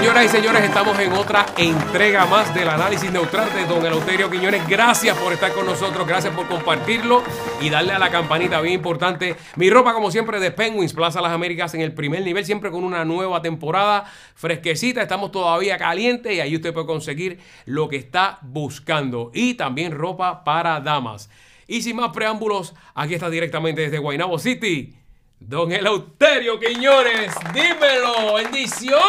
Señoras y señores, estamos en otra entrega más del análisis neutral de Don Eleuterio Quiñones. Gracias por estar con nosotros, gracias por compartirlo y darle a la campanita bien importante. Mi ropa, como siempre, de Penguins Plaza Las Américas en el primer nivel, siempre con una nueva temporada fresquecita. Estamos todavía calientes y ahí usted puede conseguir lo que está buscando. Y también ropa para damas. Y sin más preámbulos, aquí está directamente desde Guaynabo City. Don Eleuterio Quiñones, dímelo, bendición.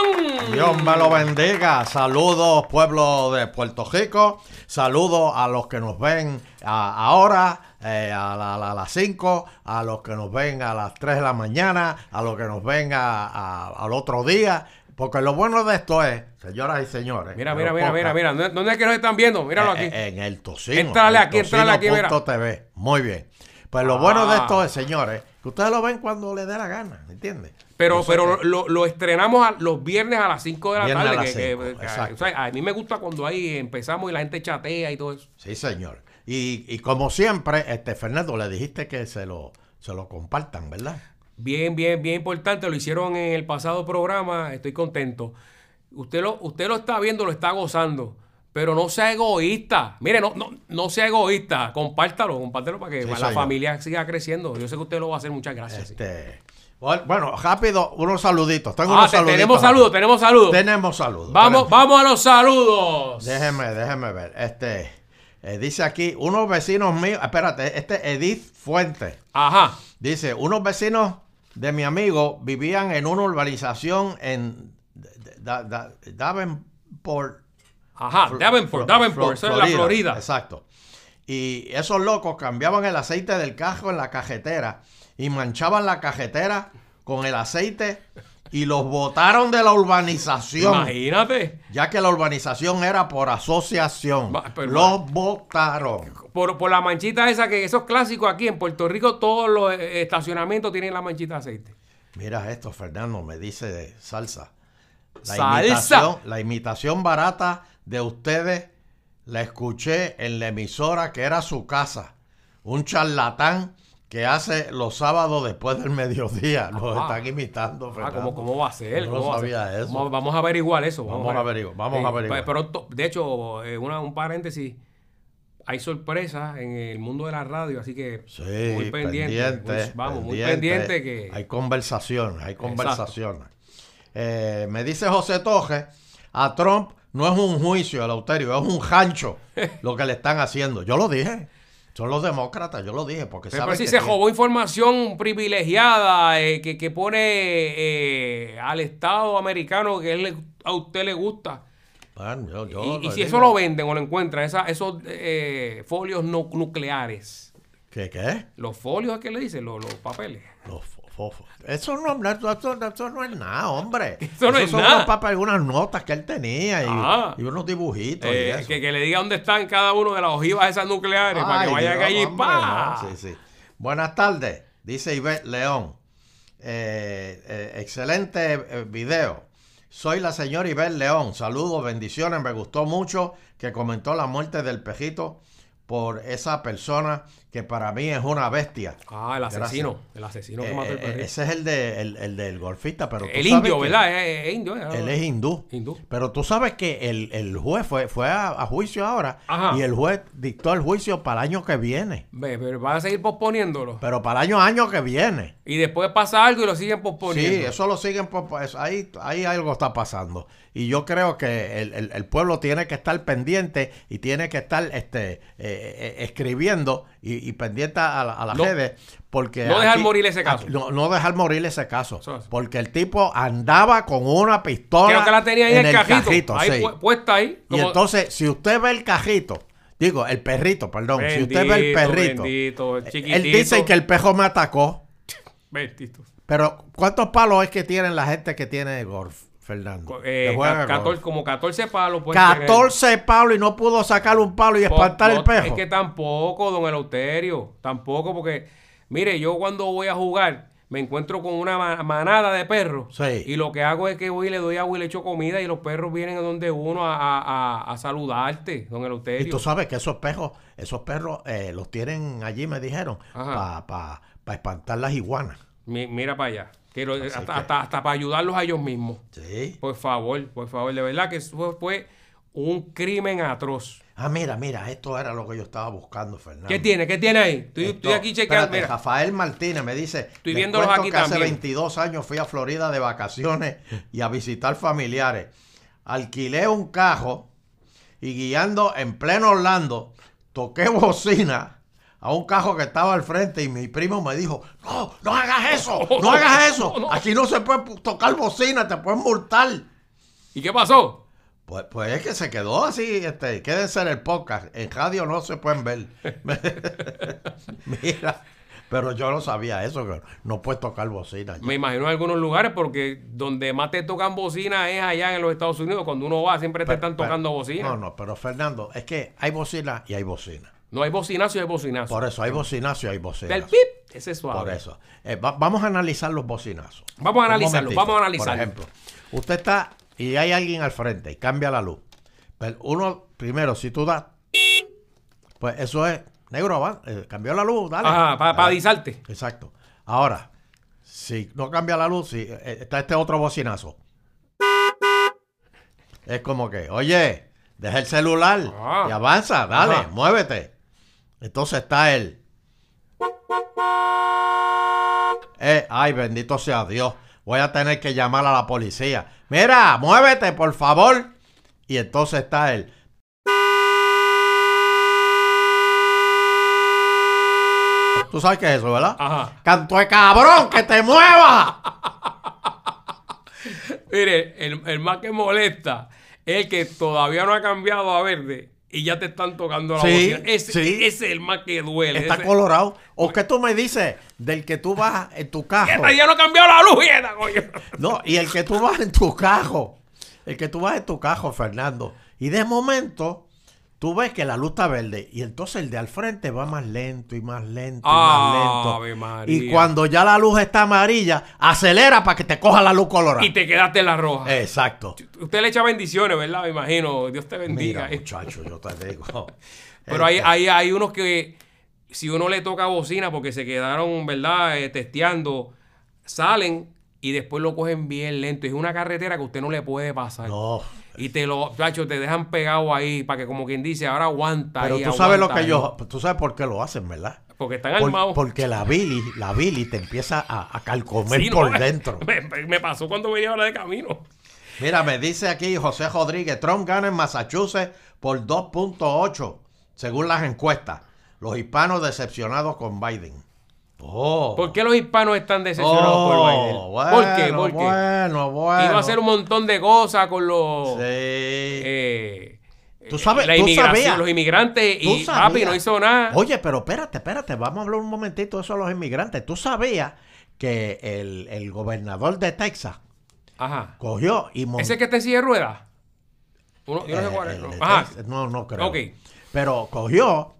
Dios me lo bendiga. Saludos, pueblo de Puerto Rico. Saludos a los que nos ven a- ahora, eh, a, la- a las 5, a los que nos ven a las 3 de la mañana, a los que nos ven a- al otro día. Porque lo bueno de esto es, señoras y señores. Mira, mira, mira, mira, mira. ¿Dónde- ¿Dónde es que nos están viendo? Míralo aquí. eh, eh, En el tocino. Entrale aquí, entrale aquí, mira. tocino.tv. Muy bien. Pues lo bueno de Ah. esto es, señores, que ustedes lo ven cuando les dé la gana, ¿entiendes? Pero, pero lo, lo estrenamos a- los viernes a las 5 de la Viernes a tarde. las que- cinco, que- que- exacto. o sea, a mí me gusta cuando ahí empezamos y la gente chatea y todo eso. Sí, señor. Y, y como siempre, este Fernando, le dijiste que se lo, se lo compartan, ¿verdad? Bien, bien, bien importante. Lo hicieron en el pasado programa. Estoy contento. Usted lo, usted lo está viendo, lo está gozando. Pero no sea egoísta. Mire, no, no, no sea egoísta. Compártalo, compártelo para que Sí, la familia siga creciendo. Yo sé que usted lo va a hacer. Muchas gracias. Este, bueno, rápido, unos saluditos. Tengo Ah, unos te- saluditos. tenemos saludos, tenemos saludos. Tenemos saludos. Vamos, vamos a los saludos. Déjeme, déjeme ver. Este, eh, dice aquí, unos vecinos míos, espérate, este Edith Fuentes. Ajá. Dice, unos vecinos de mi amigo vivían en una urbanización en Da- Da- Davenport, Ajá. Fl- Davenport, Fl- Davenport. Fl- Eso es la Florida. Exacto. Y esos locos cambiaban el aceite del carro en la cajetera y manchaban la cajetera con el aceite y los botaron de la urbanización, Imagínate. ya que la urbanización era por asociación. Va, pero- los botaron. Por, por la manchita esa que esos clásicos aquí en Puerto Rico, todos los eh, estacionamientos tienen la manchita de aceite. Mira esto, Fernando, me dice salsa. La Salsa. Imitación, la imitación barata de ustedes la escuché en la emisora que era su casa. Un charlatán que hace los sábados después del mediodía. Los Ajá. están imitando, Ah. ¿cómo, ¿Cómo va a ser? Yo no ¿Cómo va a sabía ser? eso. Vamos, vamos a averiguar eso. Vamos a averiguar, vamos a Eh, averiguar. Pronto, de hecho, eh, una- un paréntesis. Hay sorpresas en el mundo de la radio, así que Sí, muy pendiente. pendiente, muy- vamos, muy pendiente. pendiente que... Hay conversaciones, hay conversaciones. Eh, me dice José Toje, a Trump no es un juicio, Eleuterio, es un rancho lo que le están haciendo. Yo lo dije. Son los demócratas, yo lo dije, porque Pero saben si que se tienen- robó información privilegiada eh, que, que pone eh, al Estado americano que él a usted le gusta. Bueno, yo- yo y si digo eso lo venden o lo encuentran, esa- esos eh, folios no nucleares. ¿Qué qué? Los folios, ¿qué le dicen? Los, los papeles. Los fo- Eso no, eso, eso no es nada, hombre. Eso no es son nada. unos papeles, unas notas que él tenía y, Ah. y unos dibujitos. y Eh, eso. que, que le diga dónde están cada uno de las ojivas esas nucleares para que Ay, vayan allí. hombre, no, sí, sí. Buenas tardes, dice Ivette León. Eh, eh, excelente video. Soy la señora Ivette León. Saludos, bendiciones. Me gustó mucho que comentó la muerte del pejito por esa persona que para mí es una bestia. Ah, el asesino. El asesino que Eh, mató el eh, perrito. ese es el, de, el, el del golfista, pero tú El sabes indio, que ¿verdad? Es, es indio. ¿eh? Él es hindú. Hindú. Pero tú sabes que el, el juez fue, fue a, a juicio ahora Ajá. y el juez dictó el juicio para el año que viene. Ve, pero van a seguir posponiéndolo. Pero para el año, año que viene. Y después pasa algo y lo siguen posponiendo. Sí, eso lo siguen. eso, ahí, ahí algo está pasando. Y yo creo que el, el- el pueblo tiene que estar pendiente y tiene que estar este, eh, eh, escribiendo y, y pendiente a, la- a las No- redes. Porque no dejar morir ese caso. aquí- no, no dejar morir ese caso. Es. Porque el tipo andaba con una pistola. Creo que la tenía ahí en el cajito. ahí sí. pu- puesta ahí. Y entonces, si usted ve el cajito, digo, el perrito, perdón, si usted ve el perrito, bendito, el él dice que el pejo me atacó. Bendito. Pero, ¿cuántos palos es que tienen la gente que tiene golf, Fernando? Eh, Que juega ca- golf? 14 como 14 palos. pueden tener. 14 palos y no pudo sacar un palo y espantar no, el pejo. Es que tampoco, don Eleuterio. Tampoco, porque, mire, yo cuando voy a jugar, me encuentro con una ma- manada de perros. Sí. Y lo que hago es que voy y le doy agua y le echo comida y los perros vienen a donde uno a, a- a- saludarte, don Y Eleuterio. tú sabes que esos perros, esos perros eh, los tienen allí, me dijeron, para espantar las iguanas. Mi- mira para allá. Que lo- hasta, que- hasta, hasta para ayudarlos a ellos mismos. Sí. Por favor, por favor. De verdad que eso fue, un crimen atroz. Ah, mira, mira, esto era lo que yo estaba buscando, Fernando. ¿Qué tiene? ¿Qué tiene ahí? Estoy, Esto- estoy aquí espérate, Mira. Rafael Martínez me dice, Estoy "Les viéndolos aquí que hace también". 22 años fui a Florida de vacaciones y a visitar familiares. Alquilé un cajo y guiando en pleno Orlando, toqué bocina a un cajo que estaba al frente y mi primo me dijo, no, no hagas eso, no hagas eso, aquí no se puede pu- tocar bocina, te pueden multar. ¿Y qué pasó? Pues, pues es que se quedó así, este, quédense en el podcast, en radio no se pueden ver. Mira, pero yo no sabía eso, que no puedes tocar bocina. Me imagino en algunos lugares porque donde más te tocan bocina es allá en los Estados Unidos. Cuando uno va siempre te Pero- están pero- tocando bocina. No, No, no, pero Fernando, es que hay bocina y hay bocina. Hay bocinazo y hay bocinazo. Por eso hay bocinazo y hay bocina. Del pip, ese es suave. Por eso. Eh, va- vamos a analizar los bocinazos. Vamos a analizarlos, vamos a analizarlos. Por ejemplo, usted está y hay alguien al frente y cambia la luz. Pero uno, primero, si tú das, pues eso es negro, va, eh, cambió la luz, dale. Ajá, para Dale. avisarte. Exacto. Ahora, si no cambia la luz, si eh, está este otro bocinazo. Es como que, oye, deja el celular Ah. y avanza, dale, Ajá. muévete. Entonces está él. Eh, ay, bendito sea Dios. Voy a tener que llamar a la policía. Mira, muévete, por favor. Y entonces está él. Tú sabes qué es eso, ¿verdad? Ajá. Canto de cabrón, que te mueva. Mire, el, el más que molesta es el que todavía no ha cambiado a verde y ya te están tocando la Sí, bocina. Ese, sí. ese es el más que duele. Está ese- colorado. ¿O qué tú me dices del que tú vas en tu carro? Ya no ha cambiado la luz, coño. No, y el que tú vas en tu carro. El que tú vas en tu carro, Fernando. Y de momento, tú ves que la luz está verde. Y entonces el de al frente va más lento y más lento y más lento. María. Y cuando ya la luz está amarilla, acelera para que te coja la luz colorada. Y te quedaste en la roja. Exacto. Usted le echa bendiciones, ¿verdad? Me imagino. Dios te bendiga. Mira, muchacho, yo te digo. Pero hay, Este, hay, hay unos que, si uno le toca bocina porque se quedaron, ¿verdad? Eh, testeando, salen y después lo cogen bien lento. Es una carretera que usted no le puede pasar. No. Y te lo, chacho, te dejan pegado ahí para que, como quien dice, ahora aguanta. Pero ahí, tú sabes lo que ahí. yo. Tú sabes por qué lo hacen, ¿verdad? Porque están Por- armados. porque la Billy, la Billy te empieza a, a calcomer Sí, ¿no? por dentro. Me pasó cuando venía ahora de camino. Mira, me dice aquí José Rodríguez, Trump gana en Massachusetts por 2.8, según las encuestas. Los hispanos decepcionados con Biden. Oh. ¿Por qué los hispanos están decepcionados Oh, por Biden? Bueno, ¿Por qué? ¿Por qué? Bueno, bueno. Iba a hacer un montón de cosas con los... Sí. eh, Tú sabes- la tú sabías. los inmigrantes y papi no hizo nada. Oye, pero espérate, espérate, vamos a hablar un momentito de eso de los inmigrantes. ¿Tú sabías que el, el gobernador de Texas Ajá. cogió y montó... ¿Ese que silla de ruedas? Uno- yo no sé Eh, cuál es. ¿no? no, no creo. Ok. Pero cogió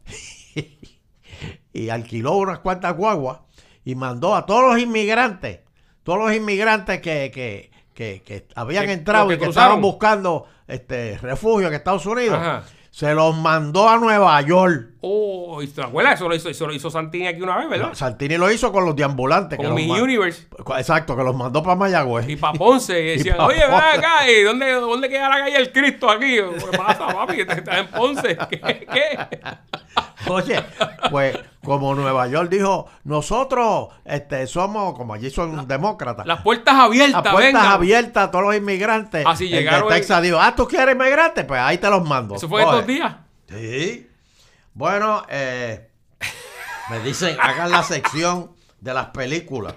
y alquiló unas cuantas guaguas y mandó a todos los inmigrantes, todos los inmigrantes que, que, que, que habían entrado que y que cruzaron. estaban buscando este refugio en Estados Unidos, Ajá. se los mandó a Nueva York. Oh, ¿y ¿te acuerdas? Eso lo hizo, eso lo hizo Santini aquí una vez, ¿verdad? Santini lo hizo con los deambulantes. Con mi Universe. Exacto, que los mandó para Mayagüez. Y para Ponce. Y decían, oye, ven acá. ¿y dónde, ¿Dónde queda la calle del Cristo aquí? ¿Qué pasa, papi? Estás en Ponce. ¿Qué? ¿Qué? Oye, pues como Nueva York dijo, nosotros este, somos, como allí son demócratas, Las puertas abiertas, a puertas venga. abiertas a todos los inmigrantes. Así El de llegaron Texas dijo, ah, ¿tú quieres inmigrantes? Pues ahí te los mando. Eso fue Coge. estos días. Sí. Bueno, eh, me dicen, hagan la sección de las películas.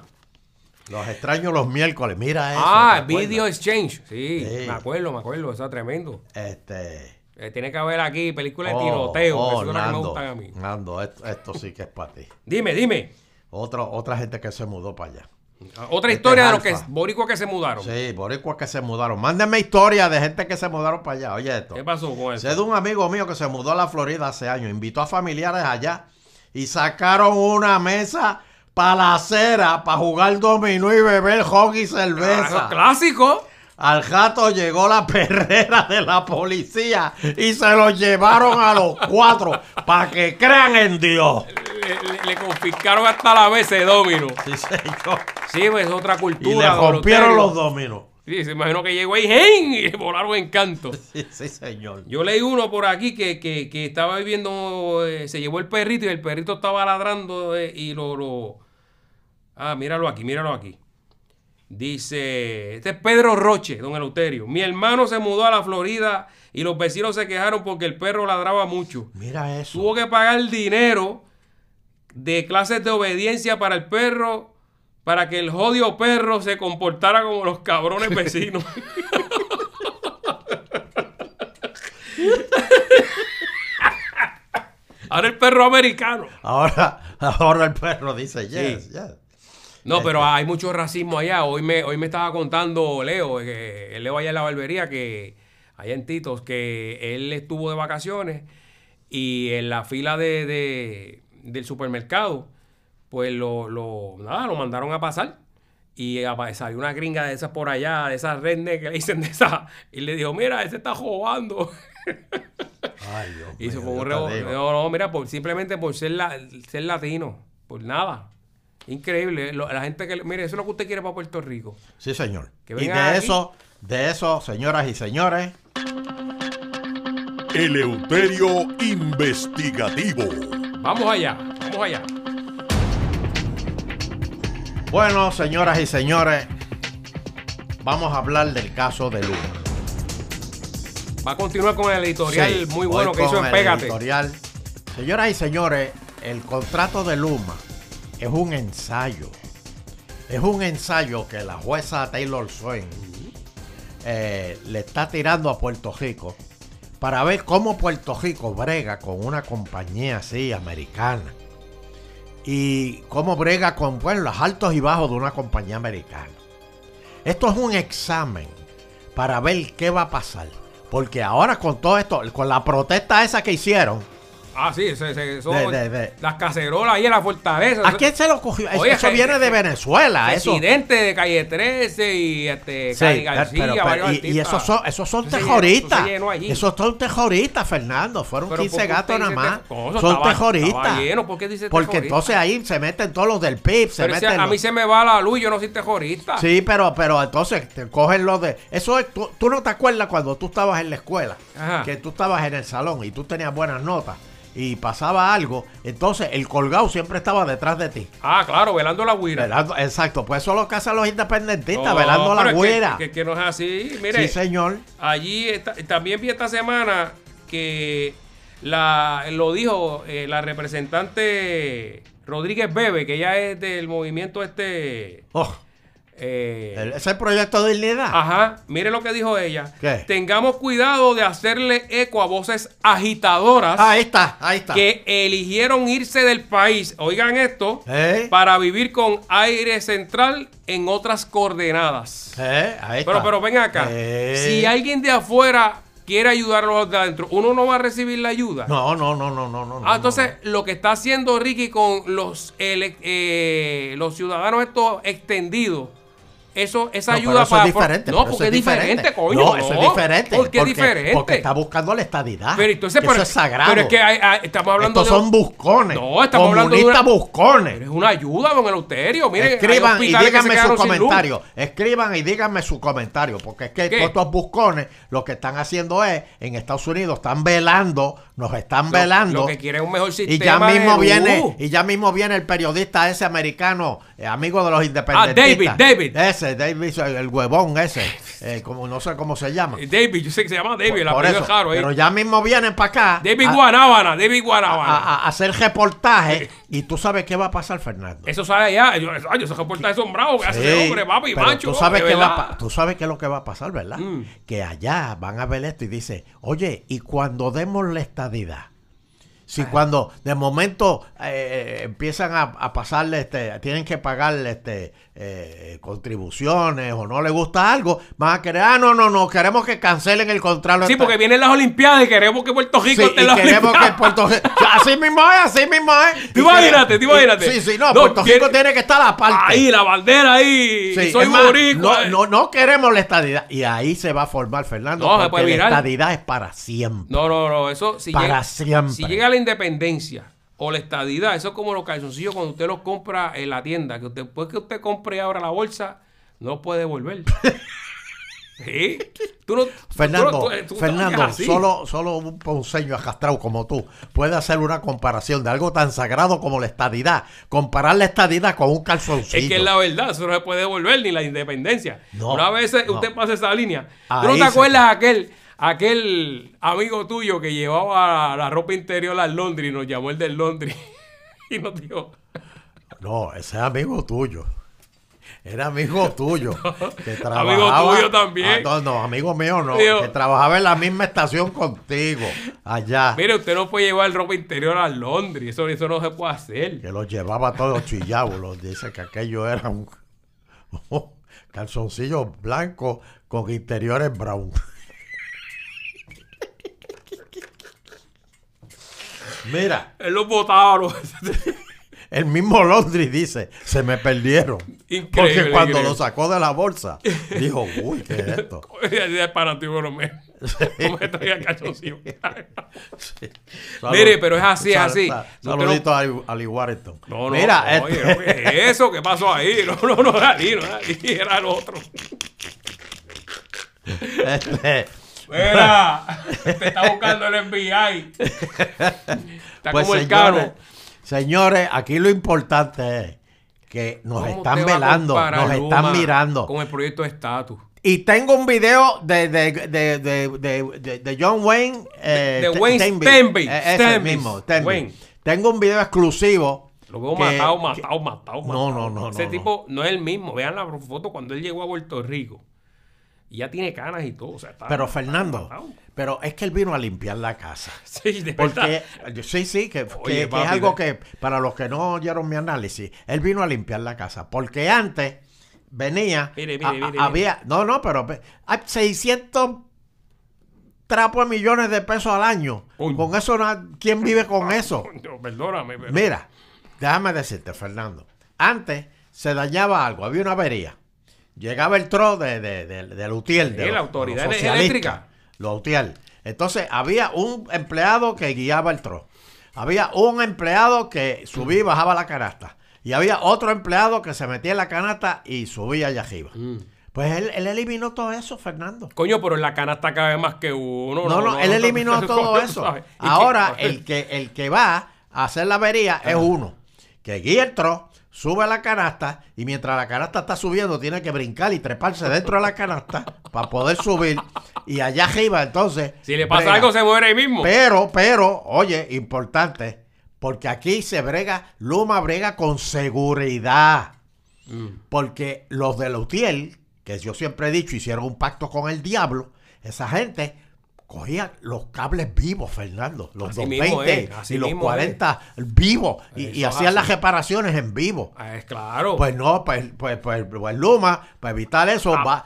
Los extraños los miércoles. Mira eso. ah. Video Exchange. Sí, Sí. me acuerdo, me acuerdo. Eso es tremendo. Este. Eh, tiene que haber aquí películas de oh, tiroteo. oh, que son las que me Nando, gustan a mí. Nando, esto, esto sí que es para ti. Dime, dime. Otro, otra gente que se mudó para allá. Otra Este historia es de los que boricuas que se mudaron. Sí, boricuas que se mudaron. Mándenme historias de gente que se mudaron para allá. Oye esto. ¿Qué pasó con eso? Sé de un amigo mío que se mudó a la Florida hace años. Invitó a familiares allá y sacaron una mesa para la acera para jugar dominó y beber hockey y Ah, eso es cerveza. clásico. Al gato llegó la perrera de la policía y se los llevaron a los cuatro para que crean en Dios. Le, le- le confiscaron hasta la vez de domino. Sí, señor. Sí, pues es otra Y cultura. le don rompieron los dominos. Sí, se imagino que llegó ahí ¡gen! y volaron en canto. Sí, sí, señor. Yo leí uno por aquí que, que, que estaba viviendo, eh, se llevó el perrito y el perrito estaba ladrando eh, y lo, lo... Ah, míralo aquí, míralo aquí. Dice, este es Pedro Roche, don Eleuterio. Mi hermano se mudó a la Florida y los vecinos se quejaron porque el perro ladraba mucho. Mira eso. Tuvo que pagar dinero de clases de obediencia para el perro para que el jodido perro se comportara como los cabrones vecinos. Ahora el perro americano. Ahora, ahora el perro dice yes, Sí. yes. No, pero hay mucho racismo allá. Hoy me, hoy me estaba contando Leo, que Leo allá en la barbería, que allá en Titos, que él estuvo de vacaciones y en la fila de, de- del supermercado, pues lo, lo, nada, lo mandaron a pasar. Y salió una gringa de esas por allá, de esas redneck que le dicen de esas, y le dijo, mira, ese está robando. Ay, Dios Y se fue un rebo-. No, no, mira, por, simplemente por ser, la- ser latino. Por nada. Increíble. Lo- la gente que. Mire, eso es lo que usted quiere para Puerto Rico. Sí, señor. Que y de aquí. eso, de eso, señoras y señores, Eleuterio Investigativo. Vamos allá, vamos allá. bueno, señoras y señores, vamos a hablar del caso de Luma. Va a continuar con el editorial Sí, muy bueno que hizo en el Pégate. editorial. Señoras y señores, el contrato de Luma es un ensayo. Es un ensayo que la jueza Taylor Swain eh, le está tirando a Puerto Rico para ver cómo Puerto Rico brega con una compañía así americana. Y cómo brega con bueno, los altos y bajos de una compañía americana. Esto es un examen para ver qué va a pasar. Porque ahora con todo esto, con la protesta esa que hicieron, Ah, sí, ese- ese- eso- De- de- de- las cacerolas ahí en la fortaleza. ¿a quién se le ocurrió? Eso, Oye, eso je- viene de Venezuela. Eso. Presidente de Calle 13 y este, Sí, pero- García, pero- varios y, y esos son, esos son se se allí. Esos son tejoristas, Fernando. Fueron Pero 15 ¿por qué gatos nada más. te- ¿Cómo eso Son estaba- tejoristas. estaba lleno? ¿Por qué dice Porque entonces ahí se meten todos los del PIB, se si meten a mí los- se me va la luz, yo no soy terrorista. Sí, pero, pero entonces te cogen los de. Eso es. Tú, tú no te acuerdas cuando tú estabas en la escuela, Ajá. que tú estabas en el salón y tú tenías buenas notas y pasaba algo, entonces el colgado siempre estaba detrás de ti. Ah, claro, velando la. Velando- exacto, pues eso es lo que hacen los independentistas, No, velando la es que-. Que, que no es así. Mire, Sí, señor. allí está- también vi esta semana que la, lo dijo eh, la representante Rodríguez Bebe, que ella es del movimiento este... Oh, eh, el- ese proyecto de dignidad. Ajá, mire lo que dijo ella. ¿Qué? Tengamos cuidado de hacerle eco a voces agitadoras Ah, ahí está, ahí está. que eligieron irse del país, oigan esto, ¿Eh? para vivir con aire central en otras coordenadas. Eh, ahí está. Pero, pero ven acá. Eh. Si alguien de afuera quiere ayudar a los de adentro, uno no va a recibir la ayuda. No, no, no, no, no, no. Ah, entonces lo que está haciendo Ricky con los, eh, los ciudadanos estos extendidos, eso, esa No, ayuda eso para. es diferente. no, porque es diferente, coño. No, eso es diferente. ¿Por qué es porque, diferente? Porque está buscando la estadidad. Pero entonces, que pero, eso es sagrado. pero es que hay- hay- estamos hablando Estos de. son buscones. No, estamos hablando de una- buscones. Pero es una ayuda, don Eleuterio. Miren, Escriban y díganme su comentario. Escriban y díganme su comentario. Porque es que estos buscones lo que están haciendo es, en Estados Unidos, están velando, nos están Lo- velando. Lo que quiere es un mejor sistema. y ya mismo de viene, y ya mismo viene el periodista ese americano, eh, amigo de los independentistas. Ah, David, David. Ese, David, el, huevón ese, eh, como no sé cómo se llama. David, yo sé que se llama David, Por apellido eso, es raro. ¿eh? pero ya mismo vienen para acá David a, Guanábana, David Guanábana. a- a hacer reportaje y tú sabes qué va a pasar, Fernando. Eso sale allá. Yo, ay, yo se reporta de sombrado que hace ese hombre, papi, pero macho. Tú sabes, va pa- tú sabes qué es lo que va a pasar, ¿verdad? Que allá van a ver esto y dice, oye, y cuando demos la estadidad, Si cuando de momento eh, empiezan a, a pasarle, este, tienen que pagarle este, eh, contribuciones o no le gusta algo, van a querer, ah, no, no, no, queremos que cancelen el contrato. Sí, porque vienen las Olimpiadas y queremos que Puerto Rico Sí, esté en las queremos que. Puerto Rico. Así mismo es, así mismo es. Tú imagínate, tú imagínate. Sí, sí, no, No, Puerto Rico tiene que estar aparte. Ahí, la bandera ahí. Sí, soy boricua. no, no, no queremos la estadidad. Y ahí se va a formar, Fernando, No, se porque la estadidad es para siempre. No, no, no, eso si Para llega, siempre. Si llega la independencia o la estadidad, eso es como los calzoncillos cuando usted los compra en la tienda, que usted, después que usted compre ahora la bolsa, no los puede devolver. ¿Sí? Tú no, Fernando, tú tú- Fernando, solo, solo un ponceño acastrado como tú puede hacer una comparación de algo tan sagrado como la estadidad. Comparar la estadidad con un calzoncillo. Es que es la verdad, eso no se puede devolver ni la independencia. No, Una vez no. usted pasa esa línea. ¿Tú no te se- acuerdas aquel, aquel amigo tuyo que llevaba la ropa interior al Londres y nos llamó el del Londres y nos dijo, No, ese es amigo tuyo. Era amigo tuyo. Que Amigo trabajaba- tuyo también. Ah, no, no, amigo mío no. Digo- que trabajaba en la misma estación contigo. Allá. mire, usted no puede llevar ropa interior al Londres, eso, eso no se puede hacer. Que los llevaba todos chillados. Los dice que aquello era un, un calzoncillo blanco con interiores brown. Mira, Él los botaba. los- el mismo Londres dice, se me perdieron. Increíble, Porque cuando increíble. lo sacó de la bolsa, dijo, uy, ¿qué es esto? Decía, para ti, bueno, me, calzoncillo. Salud. Mire, pero es así, es así. sal- Usted no- Saludito a Warrington. No, no, Mira, no, este- oye, ¿qué es eso? ¿Qué pasó ahí? No, no, no era ahí, no era ahí, era el otro. este, Mira, te está buscando el FBI. Está pues, como el señores, señores, aquí lo importante es que nos ¿Cómo están velando, nos están mirando. Con el proyecto de estatus. Y tengo un video de, de, de, de, de- John Wayne. eh, de Wayne. Stenby, Eh, ese Stenby, mismo, Stenby. Wayne. Tengo un video exclusivo. Lo veo que- matado, que- matado, matado, No, matado. no, no, Ese no, tipo no es el mismo. Vean la foto cuando él llegó a Puerto Rico. Y ya tiene canas y todo. O sea, está- Pero está Fernando, pero es que él vino a limpiar la casa. Sí, de verdad. Porque, sí, sí, que, que- Oye, que papi, es algo que, para los que no oyeron mi análisis, él vino a limpiar la casa. Porque antes venía, Mire, mire, a- mire, había, no, no, pero hay 600 trapos de millones de pesos al año. Uy. Con eso, ¿quién vive con eso? Coño, perdóname, pero. Mira, déjame decirte, Fernando. Antes se dañaba algo, había una avería. Llegaba el tro de, de, de, de Lutiel, Sí, de la autoridad los eléctrica. Lutiel. Entonces, había un empleado que guiaba el tro. Había un empleado que subía y bajaba la canasta. Y había otro empleado que se metía en la canasta y subía allá arriba. Mm. Pues él, él eliminó todo eso, Fernando. Coño, pero en la canasta cabe más que uno. No, no, él eliminó todo eso. Ahora, el que, el que va a hacer la avería es uno, que guía el tro, sube a la canasta y mientras la canasta está subiendo tiene que brincar y treparse dentro de la canasta para poder subir y allá arriba entonces... Si le pasa brega. algo, se muere ahí mismo. Pero, pero, oye, importante, porque aquí se brega, Luma brega con seguridad. Mm. Porque los de Lautiel, que yo siempre he dicho, hicieron un pacto con el diablo, esa gente cogía los cables vivos, Fernando, los Así mismo 220 es, así y los mismo 40 vivos, y, y hacían así. las reparaciones en vivo. Es claro. Pues no, pues, pues, pues, pues Luma, para evitar eso, A- va,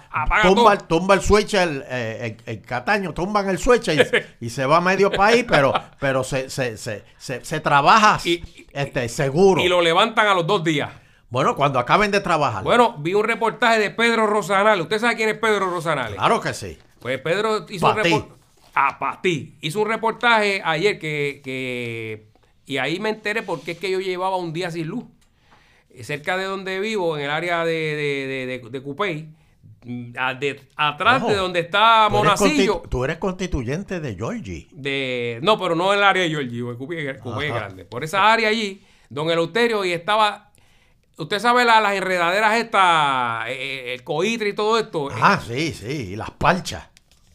tumba, el switch, el, eh, el- el Cataño, tumban el switch y, y se va a medio país, pero, pero se, se, se, se, trabaja Y- este, seguro. y lo levantan a los dos días. Bueno, cuando acaben de trabajar. Bueno, vi un reportaje de Pedro Rosanales. ¿Usted sabe quién es Pedro Rosanales? claro que sí. Pues Pedro hizo un reportaje. Para ti. Hizo un reportaje ayer que, que- Y ahí me enteré por qué es que yo llevaba un día sin luz. Eh, Cerca de donde vivo, en el área de, de, de, de- Cupey, mm, a- de- atrás Ojo, de donde está Monacillo. tú eres constituyente de Georgie. de no, pero no en el área de Georgie, porque Ajá. grande. Por esa área allí, don Eleuterio, y estaba. Usted sabe la- las enredaderas estas, eh, el coitre y todo esto. Ah, sí, sí, y las palchas.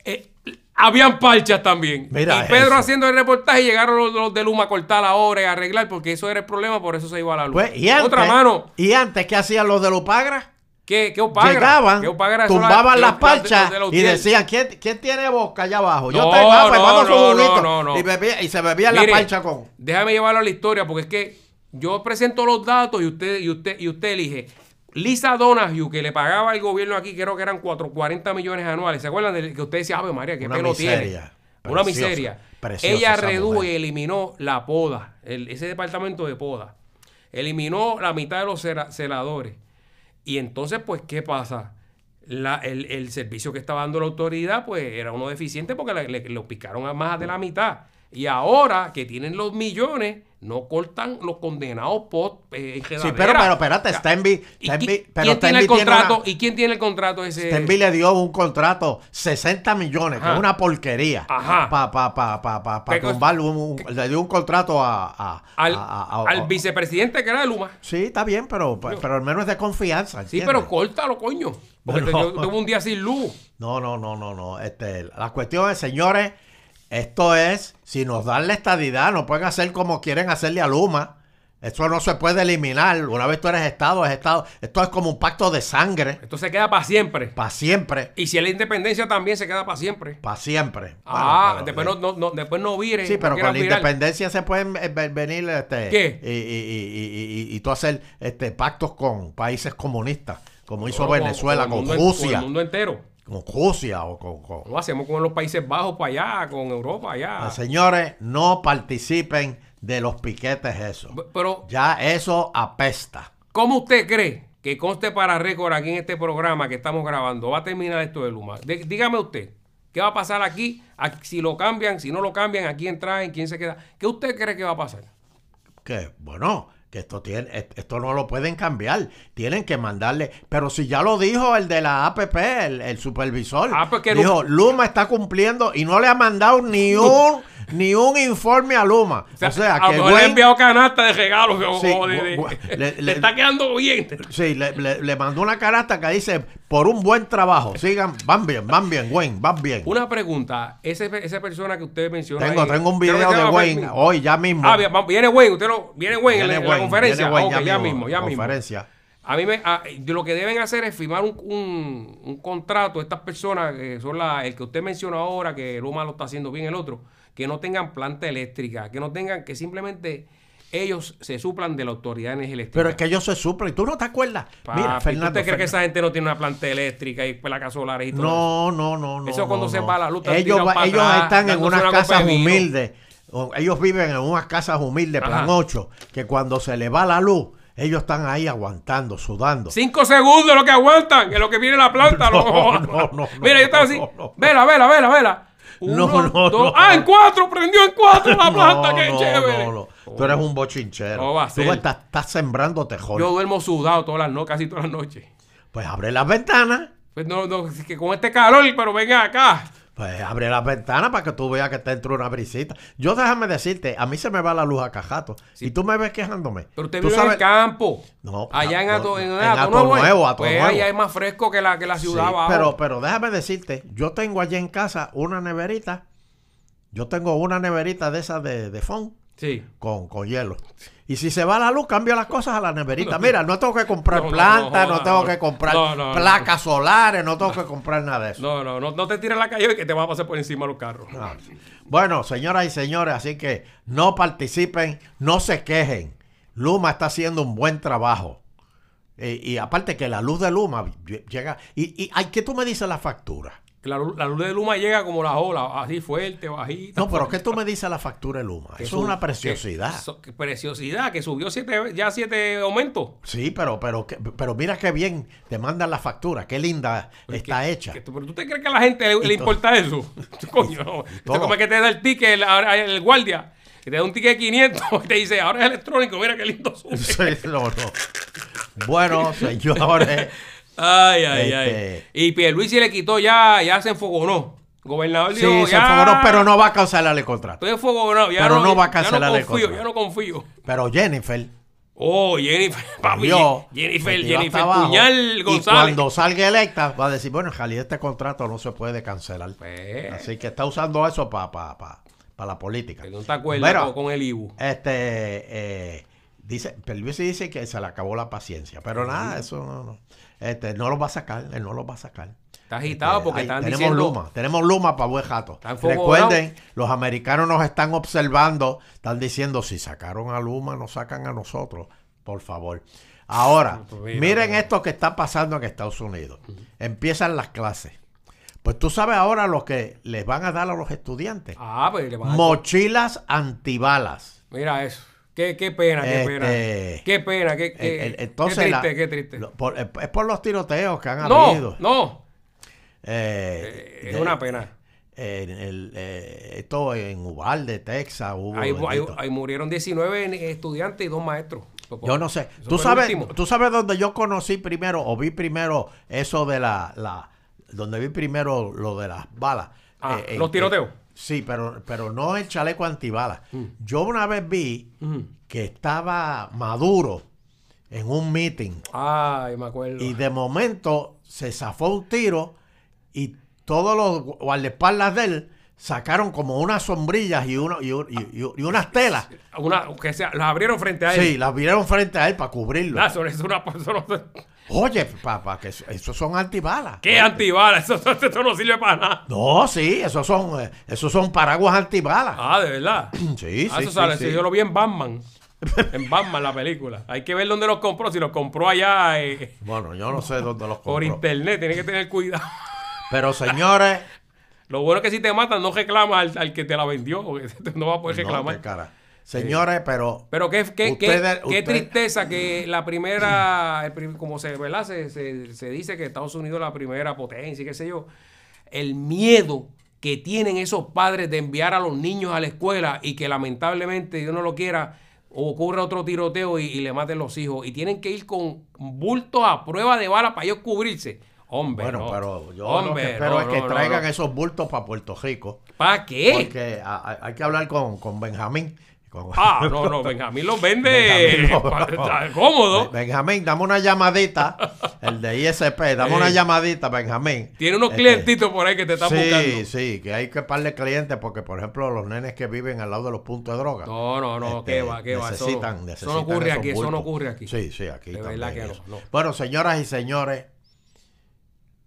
Eh, habían parchas también. Mira y Pedro eso. haciendo el reportaje llegaron los, los de Luma a cortar la obra y a arreglar porque eso era el problema, por eso se iba a la luz. Pues, y antes, Otra mano. ¿Y antes qué hacían los de Lupagra? ¿Qué, qué opagra? Llegaban, ¿Qué opagra son tumbaban las- parchas de y decían, ¿quién, quién tiene boca allá abajo? Yo No, tengo, ah, pues no, no, no. Y, bebía- y se bebían Mire, la parcha con... Déjame llevarlo a la historia porque es que yo presento los datos y usted, y usted, y usted elige. Lisa Donahue, que le pagaba al gobierno aquí, creo que eran 4, 40 millones anuales. ¿Se acuerdan de que usted decía, Ave María, qué Una pelo miseria. tiene? Una Preciosa, miseria. preciosa Ella redujo mujer. y eliminó la poda, el- ese departamento de poda. Eliminó la mitad de los celadores. Y entonces, pues, ¿qué pasa? La- el, el servicio que estaba dando la autoridad, pues, era uno deficiente porque le, le- lo picaron a más de la mitad. Y ahora que tienen los millones, no cortan los condenados post eh, Sí, pero, pero espérate, Stenby, ¿y Stenby- pero ¿quién tiene el contrato? una- ¿Y quién tiene el contrato ese? Stenby le dio un contrato 60 millones, que es una porquería. Ajá. Para pa, pa, pa, pa, pa tumbar un, un- Le dio un contrato a... a- al, a- vicepresidente que era de Luma. Sí, está bien, pero, pero al menos es de confianza. Sí, pero córtalo, coño. Porque Bueno. yo tuve un día sin luz. No, no, no, no, no. Este, la cuestión es, señores, esto es, si nos dan la estadidad, no pueden hacer como quieren hacerle a Luma. Eso no se puede eliminar. Una vez tú eres Estado, es Estado. Esto es como un pacto de sangre. Esto se queda para siempre. Para siempre. Y si es la independencia también se queda para siempre. Para siempre. Ah, Bueno, después pero- no, no, no- después no vire. Sí, pero con la virar. independencia se pueden eh, ve- venir este, ¿Qué? Y, y, y, y, y- y tú hacer este, pactos con países comunistas, como hizo con- Venezuela, el con, Con Rusia, el mundo entero. Con Rusia o con, con- Lo hacemos con los Países Bajos para allá, con Europa allá. Ah, Señores, no participen de los piquetes eso. Pero, Ya eso apesta. ¿cómo usted cree que conste para récord aquí en este programa que estamos grabando? Va a terminar esto de Luma. De- dígame usted, ¿qué va a pasar aquí? Si lo cambian, si no lo cambian, ¿a quién traen? ¿Quién se queda? ¿Qué usted cree que va a pasar? Que, bueno, que esto tiene, est- esto no lo pueden cambiar. Tienen que mandarle. Pero si ya lo dijo el de la APP, el, el supervisor. Ah, dijo, Luma está cumpliendo y no le ha mandado ni un, ni un informe a Luma. O sea, a lo que le Wayne- enviado canasta de regalos o- Sí, o de- de- le, le- le- está quedando bien. Sí, le, le- mandó una carata que dice, por un buen trabajo, sigan, van bien, van bien, Wayne, van bien. Una pregunta, ese, esa persona que usted menciona Tengo, ahí, tengo un video de Wayne hoy, ya mismo. Ah, viene Wayne, usted lo, viene Wayne Viene Wayne, conferencia. Ah, ok, ya mismo, ya mismo. conferencia. A mí me, a- lo que deben hacer es firmar un, un- un contrato, estas personas que son la, el que usted menciona ahora, que Luma lo está haciendo bien el otro, que no tengan planta eléctrica, que no tengan, que simplemente ellos se suplan de la autoridad de energía eléctrica. Pero es que ellos se suplen. ¿Tú no te acuerdas? Papi, Mira, Fernando. ¿Usted cree que esa gente no tiene una planta eléctrica y placas solares y todo eso? No, no, no, no. Eso cuando no, se no. va la luz, Ellos, va- ellos atrás, están en unas casas humildes. Ellos viven en unas casas humildes, plan Ajá. 8, que cuando se le va la luz, ellos están ahí aguantando, sudando. Cinco segundos lo que aguantan, en lo que viene la planta. No, No, no, no, Mira, yo estaba no, así. no, no. Vela, vela, vela, vela. Uno, No, no, dos. no. Ah, en cuatro, prendió en cuatro la planta, no, qué no, chévere. no, no. Tú eres un bochinchero. ¿Cómo va a Tú estás, estás sembrando tejón. Yo duermo sudado todas las noches, casi todas las noches. Pues abre las ventanas. Pues no, no, que con este calor, pero venga acá. Pues abre las ventanas para que tú veas que te entra una brisita. Yo déjame decirte, a mí se me va la luz a cajato. Y tú me ves quejándome. Pero usted Tú vive en el campo. No, Allá en Ato, en, en Ato Ato Nuevo. Nuevo, Ato pues Nuevo. allá es más fresco que la, que la Sí, ciudad abajo. pero, pero déjame decirte, yo tengo allá en casa una neverita. Yo tengo una neverita de esas de, de fond Sí. con, con hielo. Y si se va la luz, cambio las cosas a la neverita. Mira, no tengo que comprar No, plantas, no, no, tengo que comprar placas solares, no tengo que comprar nada de eso. No, no, no, no te tires la calle que te va a pasar por encima los carros. Ah. Bueno, señoras y señores, así que no participen, no se quejen. Luma está haciendo un buen trabajo. Eh, y aparte que la luz de Luma lle- llega... Y, y ay, ¿qué tú me dices la factura? La, luz- la luz de Luma llega como la ola, así fuerte, bajita. No, pero ¿qué tú me dices la factura de Luma? Eso es una preciosidad. que preciosidad, que subió siete, ya siete aumentos. Sí, pero, pero, que- pero mira qué bien te mandan la factura, qué linda está Que- hecha. que pero tú te crees que a la gente le, importa eso. Coño, no. Esto todo. es como que te da el ticket el, el guardia. Que te da un ticket de 500 y te dice, ahora es electrónico, mira qué lindo sube. Sí, no, no. Bueno, señores, Ay, ay, ay. Este- Y Pierluisi le quitó ya, ya se enfogonó. Gobernador sí, dijo, se ya, enfogonó, pero no va a cancelar el contrato. Estoy enfogonado. Ya Pero no va a cancelar el confío, contrato. Ya no confío. Pero Jennifer, Oh, Jennifer, papi, Yo, Jennifer, Jennifer hasta abajo, Puñal Y cuando salga electa, va a decir, bueno, en realidad este contrato no se puede cancelar. Pues, Así que está usando eso para pa, pa- pa la política. no Mira, con, con el IBU. este, eh, Dice, Pierluisi dice que se le acabó la paciencia, pero nada, eso no, no. Este, no lo va a sacar, él no lo va a sacar. Está agitado Este, porque ahí están tenemos diciendo... Luma, tenemos Luma para buen jato. Recuerden, los americanos nos están observando, están diciendo, si sacaron a Luma, nos sacan a nosotros, por favor. Ahora, Pues mira, miren mira. esto que está pasando en Estados Unidos. Empiezan las clases. Pues tú sabes ahora lo que les van a dar a los estudiantes. Ah, pues le van a- Mochilas antibalas. Mira eso. Qué, qué pena, qué Este, pena. Qué pena, qué, qué- entonces qué la- triste, qué triste. lo- por- es por los tiroteos que han no, habido. no. Eh, Eh, es de- una pena. en el, eh, esto en Uvalde, Texas, hubo. Ahí, ahí- murieron 19 estudiantes y dos maestros. Yo no sé. Eso ¿Tú sabes, tú sabes dónde yo conocí primero o vi primero eso de la, la donde vi primero lo de las balas. Ah, Eh, los tiroteos. Sí, pero, pero no el chaleco antibalas. Mm. Yo una vez vi que estaba Maduro en un meeting Ay, me acuerdo. y de momento se zafó un tiro y todos los gu- guardaespaldas de él sacaron como unas sombrillas y, uno, y, y- y- y unas telas. Una, que sea, las abrieron frente a él. Sí, las vieron frente a él para cubrirlo. Ah, eso es una persona. Oye, papá, que eso- esos son antibalas. ¿Qué antibalas? Eso, eso, eso no sirve para nada. No, sí, esos son, eh, esos son paraguas antibalas. Ah, de verdad. sí, Ah, sí, eso sí, sale, sí. yo lo vi en Batman. En Batman, la película. Hay que ver dónde los compró. Si los compró allá eh, Bueno, yo no sé dónde los por compró. internet, tiene que tener cuidado. Pero señores, Lo bueno es que si te matan, no reclamas al, al que te la vendió, porque no va a poder no, reclamar. qué cara. Señores, pero Pero qué, qué, qué- Ustedes- qué tristeza que la primera, el como se, ¿verdad? Se, se- se dice que Estados Unidos es la primera potencia y qué sé yo. El miedo que tienen esos padres de enviar a los niños a la escuela y que lamentablemente, Dios no lo quiera, ocurra otro tiroteo y, y le maten los hijos. Y tienen que ir con bultos a prueba de bala para ellos cubrirse. Hombre, bueno, no. pero yo lo Hombre, que espero no, es que no, traigan esos bultos para Puerto Rico. ¿Para qué? Porque a- a- hay que hablar con, con Benjamín. Ah, no, no, Benjamín los vende Benjamín, no. cómodo. Benjamín, dame una llamadita. El de ISP, dame Sí. una llamadita, Benjamín. Tiene unos Este, clientitos por ahí que te están sí, buscando. sí, que hay que parle clientes porque, por ejemplo, los nenes que viven al lado de los puntos de droga. No, no, no, este, qué va, qué va. Eso no- Necesitan, eso no ocurre aquí, eso no ocurre aquí. Sí, sí, aquí De también verdad que no. Bueno, señoras y señores,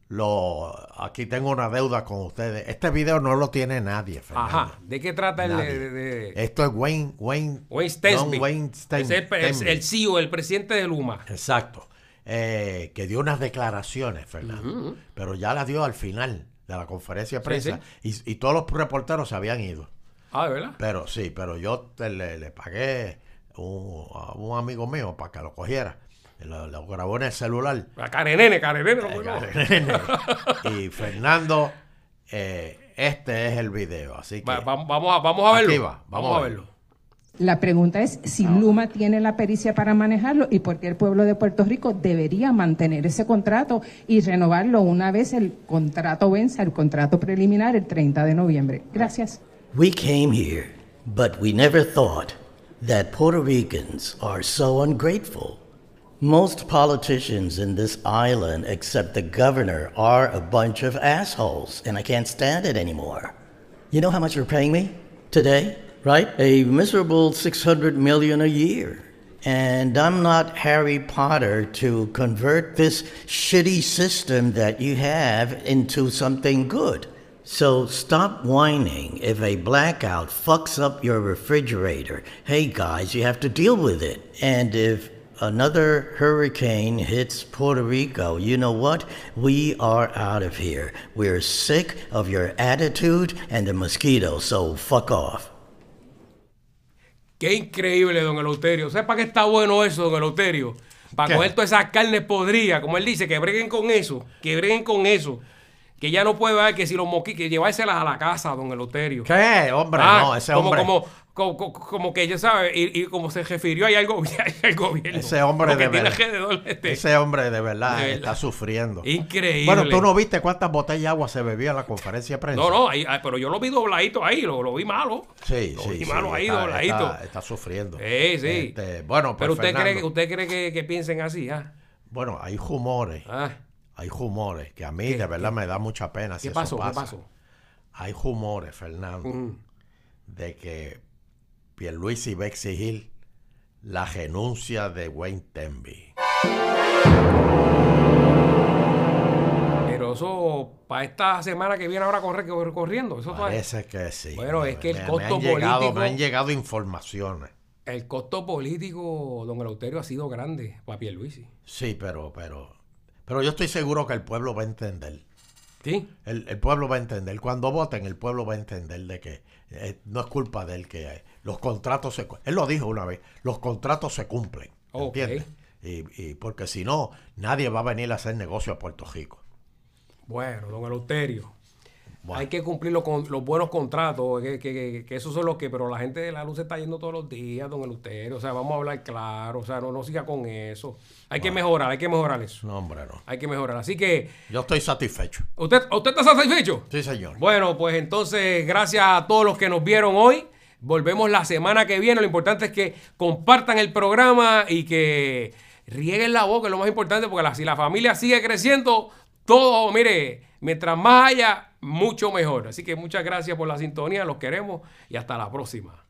lo, aquí tengo una deuda con ustedes. Este video no lo tiene nadie, Fernando. Ajá. ¿De qué trata el de, Esto es Wayne, Wayne, Wayne Stensby? Wayne Sten- Es el, es el CEO, el presidente de Luma. Exacto. Eh, que dio unas declaraciones, Fernando. Pero ya las dio al final de la conferencia de prensa. Y, y todos los reporteros se habían ido. Ah, ¿de verdad? Pero sí, pero yo te- le, le pagué un- a un amigo mío para que lo cogiera. Lo, lo grabó en el celular. Carenene, Carenene. Eh, no. y Fernando, eh, este es el video. Así que Va- va- vamos, a, vamos a verlo. Aquí va, vamos, a verlo. La pregunta es si Luma tiene la pericia para manejarlo y por qué el pueblo de Puerto Rico debería mantener ese contrato y renovarlo una vez el contrato venza, el contrato preliminar, el 30 de noviembre. Gracias. We came here, but we never thought that Puerto Ricans are so ungrateful. Most politicians in this island, except the governor, are a bunch of assholes, and I can't stand it anymore. You know how much you're paying me today, right? A miserable 600 million a year. And I'm not Harry Potter to convert this shitty system that you have into something good. So stop whining if a blackout fucks up your refrigerator. Hey guys, you have to deal with it. And if another hurricane hits Puerto Rico, you know what? We are out of here. We're sick of your attitude and the mosquitoes, so fuck off. Qué increíble, don Eleuterio. ¿Sabes para qué está bueno eso, don Eleuterio? Para ¿Qué? coger todas esas carnes podridas, como él dice, que breguen con eso, que breguen con eso. Que ya no puede ver que si los mosquitos, que llevárselas a la casa, don Eleuterio. ¿Qué? Hombre, Ah, no, ese como, hombre. Como, como, como- que ya sabe, y, y como se refirió ahí al, gobi- al gobierno. Ese hombre de verdad. este, Ese hombre de verdad, De verdad. está sufriendo. Increíble. Bueno, tú no viste cuántas botellas de agua se bebía en la conferencia de prensa. No, no, ahí- ah, pero yo lo vi dobladito ahí, lo, lo vi malo. Sí, Lo sí, vi sí, malo ahí, está, dobladito. está- está sufriendo. Sí, sí. Este, bueno, pues, pero usted cree, que- Fernando, usted cree que, que piensen así, ¿ah? bueno, hay rumores, Ah, hay rumores que a mí ¿Qué- de verdad qué- me da mucha pena. si ¿Qué eso pasó? ¿Qué pasa. pasó? Hay rumores, Fernando, Mm. de que Pierluisi va a exigir la renuncia de Wayne Temby. Pero eso, para esta semana que viene ahora corre, corriendo, eso todavía- Parece que sí. Bueno, es que el Me- costo llegado- político- Me han llegado informaciones. el costo político, don Eleuterio, ha sido grande para Pierluisi. Sí, pero, pero, pero yo estoy seguro que el pueblo va a entender. ¿Sí? El, el pueblo va a entender. Cuando voten, el pueblo va a entender de que eh, no es culpa de él que eh, los contratos se... Él lo dijo una vez, los contratos se cumplen. Ok. ¿Entiendes? Y, y porque si no, nadie va a venir a hacer negocio a Puerto Rico. Bueno, don Eleuterio. Hay que cumplir los, con- los buenos contratos, que, que, esos son los que, pero la gente de la luz se está yendo todos los días, don Eleuterio. O sea, vamos a hablar claro, o sea, no, no siga con eso. Hay que mejorar, hay que mejorar eso. No, hombre, no. Hay que mejorar. Así que, Yo estoy satisfecho. ¿usted, ¿usted está satisfecho? Sí, señor. Bueno, pues entonces, gracias a todos los que nos vieron hoy. Volvemos la semana que viene. Lo importante es que compartan el programa y que rieguen la boca, es lo más importante, porque la- si la familia sigue creciendo, todo, mire, mientras más haya, mucho mejor. Así que muchas gracias por la sintonía, los queremos y hasta la próxima.